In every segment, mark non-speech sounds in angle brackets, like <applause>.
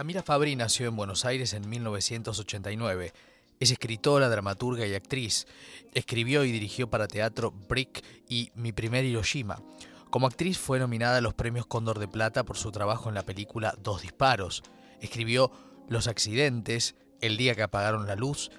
Camila Fabri nació en Buenos Aires en 1989. Es escritora, dramaturga y actriz. Escribió y dirigió para teatro Brick y Mi primer Hiroshima. Como actriz fue nominada a los premios Cóndor de Plata por su trabajo en la película Dos Disparos. Escribió Los accidentes, El día que apagaron la luz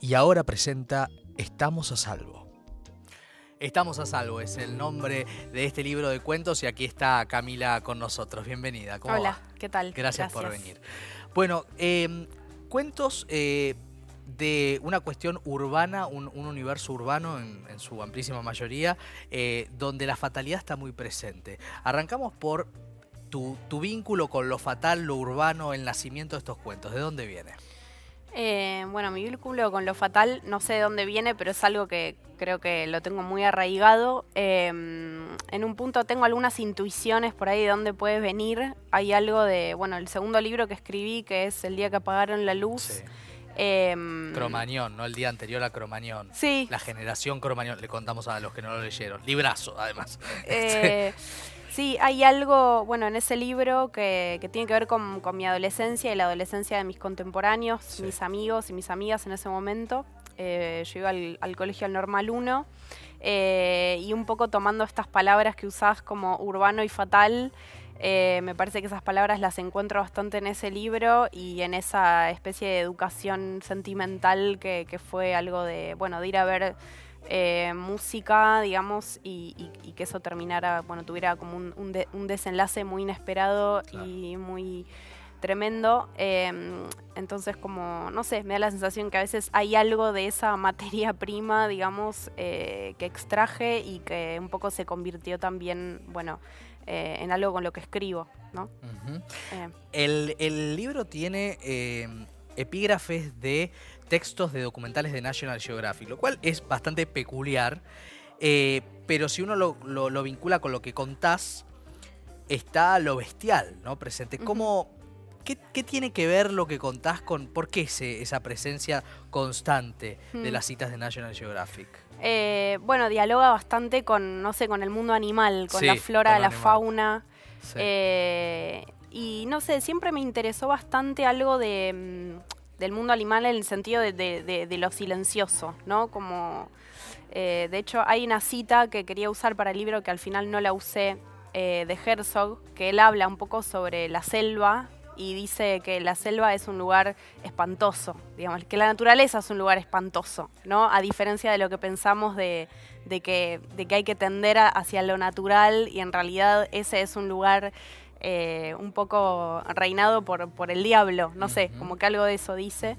y ahora presenta Estamos a salvo. Estamos a salvo es el nombre de este libro de cuentos y aquí está Camila con nosotros. Bienvenida. ¿Cómo Hola, va? ¿qué tal? Gracias, por venir. Bueno, eh, cuentos eh, de una cuestión urbana, un, un universo urbano en, en su amplísima mayoría, eh, donde la fatalidad está muy presente. Arrancamos por tu, tu vínculo con lo fatal, lo urbano, el nacimiento de estos cuentos. ¿De dónde viene? Eh, bueno, mi vínculo con lo fatal, no sé de dónde viene, pero es algo que creo que lo tengo muy arraigado. Eh, en un punto tengo algunas intuiciones por ahí de dónde puede venir. Hay algo de, bueno, el segundo libro que escribí, que es El día que apagaron la luz. Sí. eh, Cromañón, ¿no? El día anterior a Cromañón. Sí, La generación Cromañón, le contamos a los que no lo leyeron. Librazo, además. Sí, hay algo, bueno, en ese libro que, que tiene que ver con, con mi adolescencia y la adolescencia de mis contemporáneos, Sí. mis amigos y mis amigas en ese momento. Eh, yo iba al, al colegio al Normal 1 eh, y un poco tomando estas palabras que usás como urbano y fatal. eh, me parece que esas palabras las encuentro bastante en ese libro y en esa especie de educación sentimental que, que fue algo de, bueno, de ir a ver eh, música, digamos, y, y- y que eso terminara, bueno, tuviera como un, un de- un desenlace muy inesperado Claro. y muy tremendo. Eh, entonces, como, no sé, me da la sensación que a veces hay algo de esa <laughs> materia prima, digamos, eh, que extraje y que un poco se convirtió también, bueno, eh, en algo con lo que escribo, ¿no? El, el libro tiene epígrafes de textos de documentales de National Geographic, lo cual es bastante peculiar, eh, pero si uno lo, lo- lo vincula con lo que contás, está lo bestial, ¿no? Presente. ¿Cómo, qué, qué tiene que ver lo que contás con, por qué ese- esa presencia constante de Mm. las citas de National Geographic? eh, bueno, dialoga bastante con, no sé, con el mundo animal, con Sí, la flora, con la animal. fauna. Sí. Eh, y no sé, siempre me interesó bastante algo de, mm, del mundo animal en el sentido de, lo silencioso, ¿no? Como, eh, de hecho, hay una cita que quería usar para el libro que al final no la usé, eh, de Herzog, que él habla un poco sobre la selva y dice que la selva es un lugar espantoso, digamos, que la naturaleza es un lugar espantoso, ¿no? A diferencia de lo que pensamos de, de que, de que hay que tender a- hacia lo natural y en realidad ese es un lugar eh, un poco reinado por, por el diablo, no sé, como que algo de eso dice.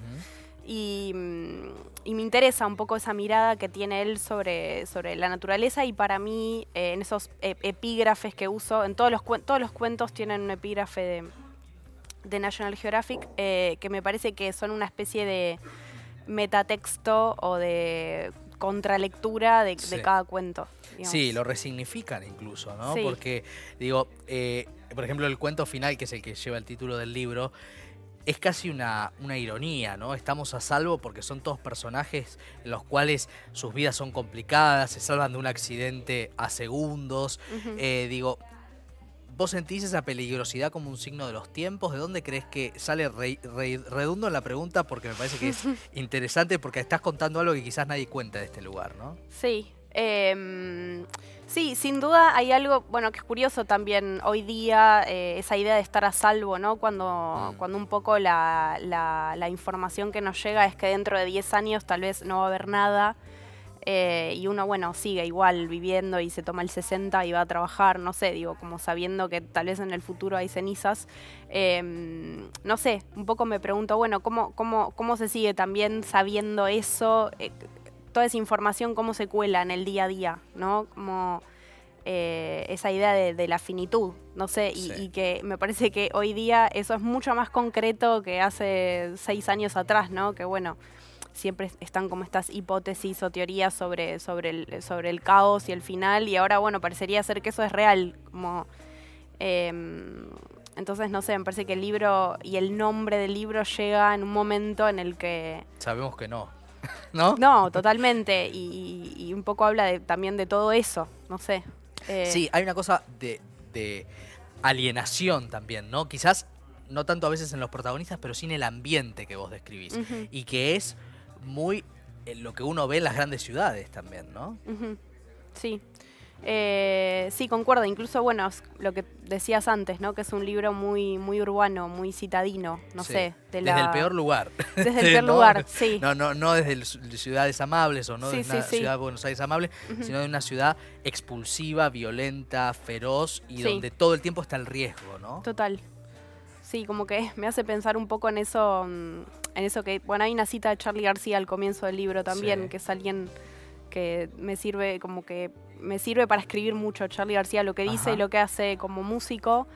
Y, mm, y me interesa un poco esa mirada que tiene él sobre, sobre la naturaleza y para mí eh, en esos e- epígrafes que uso, en todos los, todos los cuentos tienen un epígrafe de, de National Geographic eh, que me parece que son una especie de metatexto o de contralectura de, cada cuento. Digamos. Sí, lo resignifican incluso, ¿no? Sí. Porque, digo, eh, por ejemplo, el cuento final, que es el que lleva el título del libro, es casi una, una ironía, ¿no? Estamos a salvo porque son todos personajes en los cuales sus vidas son complicadas, se salvan de un accidente a segundos. Eh, digo, ¿vos sentís esa peligrosidad como un signo de los tiempos? ¿De dónde crees que sale re- re- redundo en la pregunta? Porque me parece que es <laughs> interesante porque estás contando algo que quizás nadie cuenta de este lugar, ¿no? Sí. Em, sí, sin duda hay algo, bueno, que es curioso también hoy día, eh, esa idea de estar a salvo, ¿no? Cuando, Mm. cuando un poco la, la- la información que nos llega es que dentro de 10 años tal vez no va a haber nada. eh, y uno, bueno, sigue igual viviendo y se toma el 60 y va a trabajar, no sé, digo, como sabiendo que tal vez en el futuro hay cenizas. em, no sé, un poco me pregunto, bueno, ¿cómo, cómo, cómo se sigue también sabiendo eso? Eh, toda esa información cómo se cuela en el día a día, ¿no? Como eh, esa idea de, de la finitud, no sé, y, Sí. y que me parece que hoy día eso es mucho más concreto que hace seis años atrás, ¿no? Que bueno, siempre están como estas hipótesis o teorías sobre, sobre, el, sobre el caos y el final, y ahora, bueno, parecería ser que eso es real, como... em, entonces, no sé, me parece que el libro y el nombre del libro llega en un momento en el que Sabemos que no. <laughs> ¿No? no, totalmente. Y, y un poco habla de- también de todo eso, no sé. Eh, Sí, hay una cosa de, de alienación también, ¿no? Quizás no tanto a veces en los protagonistas, pero sí en el ambiente que vos describís. Y que es muy eh, lo que uno ve en las grandes ciudades también, ¿no? Sí. Eh, sí, concuerdo. Incluso, bueno, lo que decías antes, ¿no? Que es un libro muy, muy urbano, muy citadino, no Sí. sé. De Desde el peor lugar. Desde el <laughs> peor ¿no? lugar, sí. No, no, no desde el ciudades amables o no Sí, desde sí, una ciudad de Buenos Aires amable, sino de una ciudad expulsiva, violenta, feroz y donde todo el tiempo está el riesgo, ¿no? Total. Sí, como que me hace pensar un poco en eso, mm, en eso que, bueno, hay una cita de Charlie García al comienzo del libro también, que es alguien que me sirve, como que me sirve para escribir mucho Charlie García, lo que dice Ajá. y lo que hace como músico,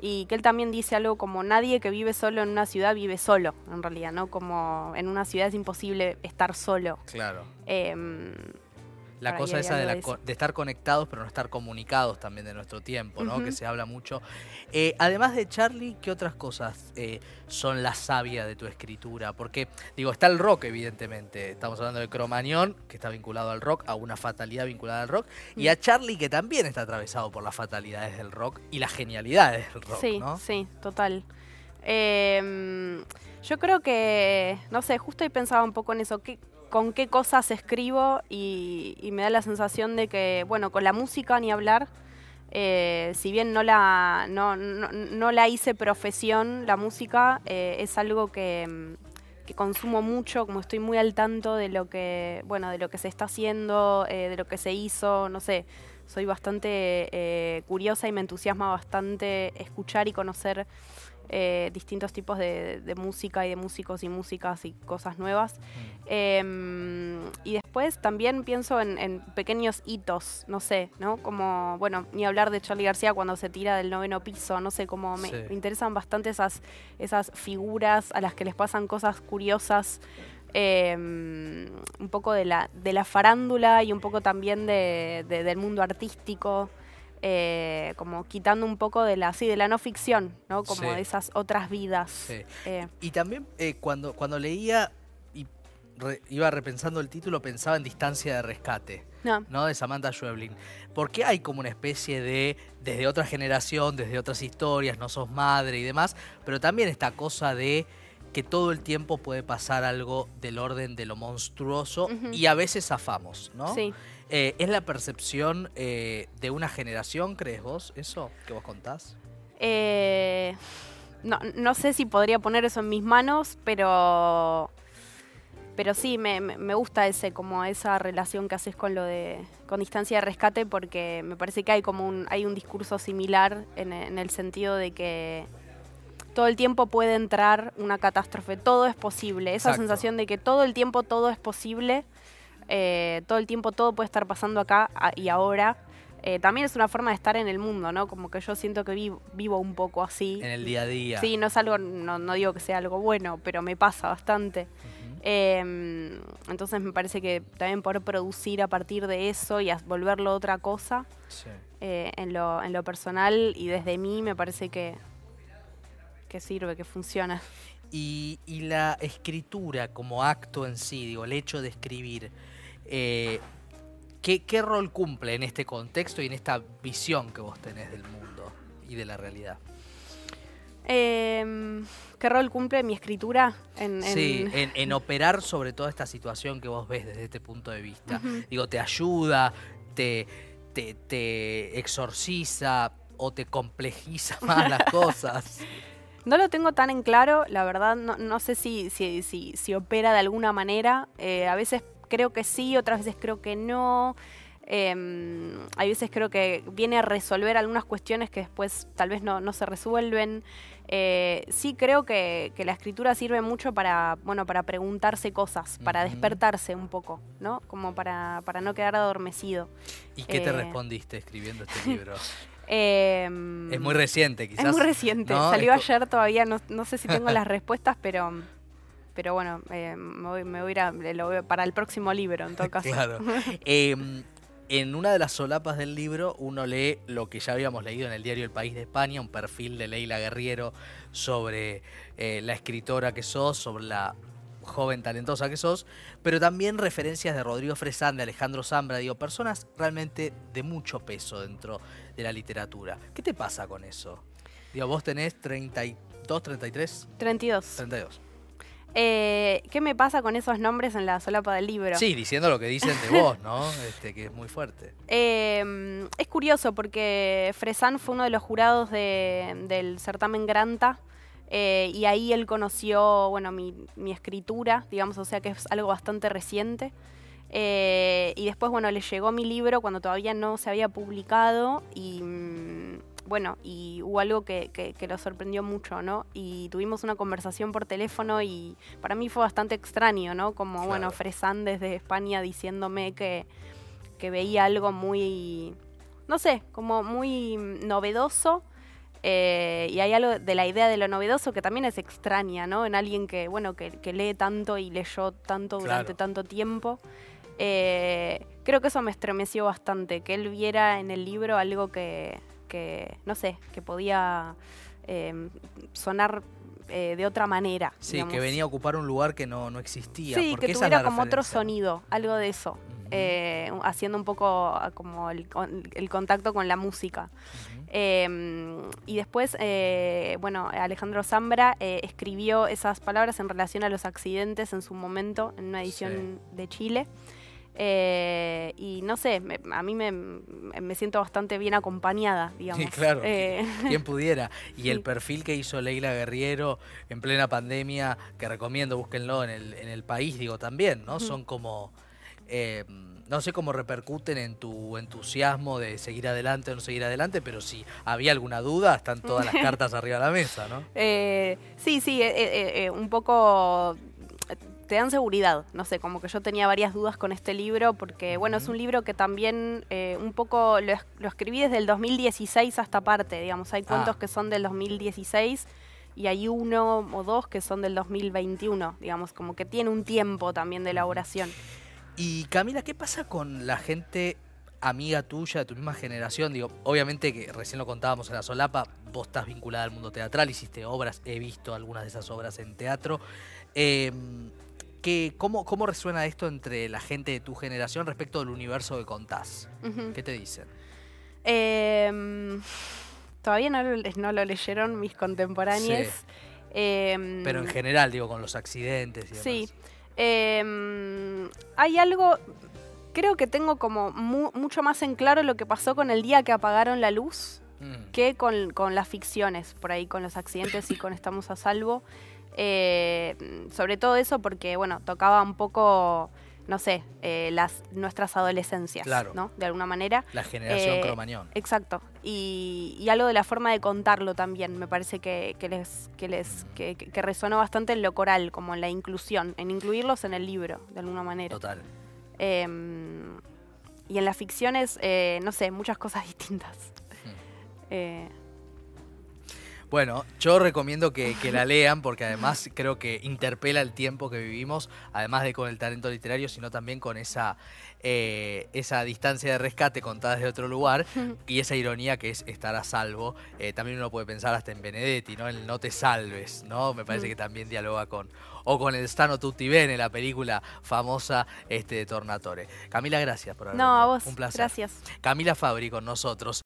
y que él también dice algo como nadie que vive solo en una ciudad vive solo, en realidad, ¿no? Como en una ciudad es imposible estar solo. Claro. Em, La cosa esa de, la de estar conectados pero no estar comunicados también de nuestro tiempo, ¿no? Que se habla mucho. Eh, además de Charlie, ¿qué otras cosas eh, son la savia de tu escritura? Porque, digo, está el rock, evidentemente. Estamos hablando de Cromañón, que está vinculado al rock, a una fatalidad vinculada al rock, y Mm. a Charlie, que también está atravesado por las fatalidades del rock y las genialidades del rock, Sí, ¿no? sí, total. Em, yo creo que, no sé, justo hoy pensaba un poco en eso, ¿qué- con qué cosas escribo y, me da la sensación de que, bueno, con la música ni hablar, eh, si bien no la, no, no- no la hice profesión, la música eh, es algo que, mm, que consumo mucho, como estoy muy al tanto de lo que, bueno, de lo que se está haciendo, eh, de lo que se hizo, no sé, soy bastante curiosa y me entusiasma bastante escuchar y conocer eh, distintos tipos de, de música y de músicos y músicas y cosas nuevas. Mm. Em, y después también pienso en, en pequeños hitos, no sé, ¿no? Como, bueno, ni hablar de Charlie García cuando se tira del noveno piso, no sé, como me, Sí. me interesan bastante esas, esas figuras a las que les pasan cosas curiosas. em, un poco de la, de la farándula y un poco también de- de- del mundo artístico, eh, como quitando un poco de la, sí, de la no ficción, ¿no? Como Sí. de esas otras vidas. Sí. eh, Y también eh, cuando, cuando leía y re- iba repensando el título, pensaba en Distancia de Rescate. no, ¿no? De Samantha Schweblin. Porque hay como una especie de, desde otra generación, desde otras historias, no sos madre y demás, pero también esta cosa de que todo el tiempo puede pasar algo del orden de lo monstruoso y a veces zafamos, ¿no? sí. Eh, ¿Es la percepción eh, de una generación, crees vos, eso que vos contás? Eh, no, no sé si podría poner eso en mis manos, pero pero sí me, me- gusta ese como esa relación que haces con lo de con distancia de rescate porque me parece que hay como un hay un discurso similar en, en el sentido de que todo el tiempo puede entrar una catástrofe, todo es posible, esa Exacto. sensación de que todo el tiempo todo es posible, eh, todo el tiempo todo puede estar pasando acá y ahora. eh, también es una forma de estar en el mundo, ¿no? Como que yo siento que vi- vivo un poco así. En el día a día. Sí, no es algo, no, no digo que sea algo bueno, pero me pasa bastante. Eh, entonces me parece que también poder producir a partir de eso y a- volverlo otra cosa Sí. eh, en, lo, en lo personal y desde mí me parece que, que sirve, que funciona. Y, y la escritura como acto en sí, digo, el hecho de escribir, eh, ¿qué, qué rol cumple en este contexto y en esta visión que vos tenés del mundo y de la realidad? Eh, ¿Qué rol cumple mi escritura? En, en- Sí, en, en operar sobre toda esta situación que vos ves desde este punto de vista. Digo, te ayuda, te, te, te exorciza o te complejiza <laughs> más las cosas. No lo tengo tan en claro, la verdad, no, no sé si, si, si, si opera de alguna manera. Eh, a veces creo que sí, otras veces creo que no. Eh, hay veces creo que viene a resolver algunas cuestiones que después tal vez no, no se resuelven. Eh, sí creo que, que la escritura sirve mucho para, bueno, para preguntarse cosas, para despertarse un poco, ¿no? Como para, para no quedar adormecido. ¿Y qué te Eh. respondiste escribiendo este libro? <laughs> Eh, Es muy reciente, quizás. es muy reciente, ¿no? salió Es ayer todavía, no, no sé si tengo las respuestas, pero pero bueno, eh, me, voy, me voy a ir a- a- para el próximo libro, en todo <laughs> caso. Claro. Eh, en una de las solapas del libro uno lee lo que ya habíamos leído en el diario El País de España, un perfil de Leila Guerriero sobre eh, la escritora que sos, sobre la joven talentosa que sos, pero también referencias de Rodrigo Fresán, de Alejandro Zambra, digo, personas realmente de mucho peso dentro de la literatura. ¿Qué te pasa con eso? Digo, vos tenés 32 32, 33, 32. 32. Eh, ¿Qué me pasa con esos nombres en la solapa del libro? Sí, diciendo lo que dicen de vos, ¿no? <laughs> Este, que es muy fuerte. Eh, es curioso porque Fresan fue uno de los jurados de- del certamen Granta eh, y ahí él conoció, bueno, mi, mi escritura, digamos, o sea que es algo bastante reciente. Eh, y después, bueno, le llegó mi libro cuando todavía no se había publicado y, mm, bueno, y hubo algo que, que- que lo sorprendió mucho, ¿no? Y tuvimos una conversación por teléfono y para mí fue bastante extraño, ¿no? Como, bueno. Fresan desde España diciéndome que, que veía algo muy, no sé, como muy novedoso. eh, y hay algo de la idea de lo novedoso que también es extraña, ¿no? En alguien que, bueno, que, que lee tanto y leyó tanto durante Claro. tanto tiempo. Eh, creo que eso me estremeció bastante, que él viera en el libro algo que, que no sé, que podía eh, sonar eh, de otra manera. Sí, digamos. que venía a ocupar un lugar que no, no existía. Sí, que tuviera como otro sonido, algo de eso. Eh, haciendo un poco ah, como el, con- el contacto con la música. Eh, y después, eh, bueno, Alejandro Zambra eh, escribió esas palabras en relación a los accidentes en su momento, en una edición de Chile. Eh, y no sé, me- a mí me, me siento bastante bien acompañada, digamos. claro. Eh, <laughs> Quien pudiera. Y el Sí. perfil que hizo Leila Guerriero en plena pandemia, que recomiendo, búsquenlo en el, en el país, digo, también, ¿no? Son como. eh, no sé cómo repercuten en tu entusiasmo de seguir adelante o no seguir adelante, pero si había alguna duda, están todas las <laughs> cartas arriba de la mesa, ¿no? Eh, sí, sí, eh, eh, eh, un poco te dan seguridad, no sé, como que yo tenía varias dudas con este libro, porque bueno, es un libro que también eh, un poco lo, es- lo escribí desde el 2016 hasta parte, digamos, hay cuentos Ah. que son del 2016 y hay uno o dos que son del 2021, digamos, como que tiene un tiempo también de elaboración. Y Camila, ¿qué pasa con la gente amiga tuya, de tu misma generación? Digo, obviamente que recién lo contábamos en la solapa, vos estás vinculada al mundo teatral, hiciste obras, he visto algunas de esas obras en teatro. Eh, ¿qué- cómo, ¿Cómo resuena esto entre la gente de tu generación respecto del universo que contás? ¿Qué te dicen? Em, todavía no lo, no lo leyeron mis contemporáneos. Em, Pero en general, digo, con los accidentes y demás. Sí. Em, hay algo. Creo que tengo como mu- mucho más en claro lo que pasó con el día que apagaron la luz Mm, que con, con las ficciones, por ahí, con los accidentes y con Estamos a Salvo. Eh, sobre todo eso porque, bueno, tocaba un poco, no sé, eh, las, nuestras adolescencias, Claro. ¿no? De alguna manera. La generación Eh, Cromañón. Exacto. Y, y algo de la forma de contarlo también, me parece que, que les, que les que, resonó bastante en lo coral, como en la inclusión, en incluirlos en el libro, de alguna manera. Total. Em, y en las ficciones, eh, no sé, muchas cosas <laughs> distintas. Mm. Bueno, yo recomiendo que, que la lean porque además creo que interpela el tiempo que vivimos, además de con el talento literario, sino también con esa, eh, esa distancia de rescate contada desde otro lugar <laughs> y esa ironía que es estar a salvo. Eh, también uno puede pensar hasta en Benedetti, ¿no? El no te salves, ¿no? Me parece Mm. que también dialoga con... O con el Stano Tutti Bene, la película famosa este, de Tornatore. Camila, gracias por haber no, a vos. Un placer. Gracias. Camila Fabri con nosotros.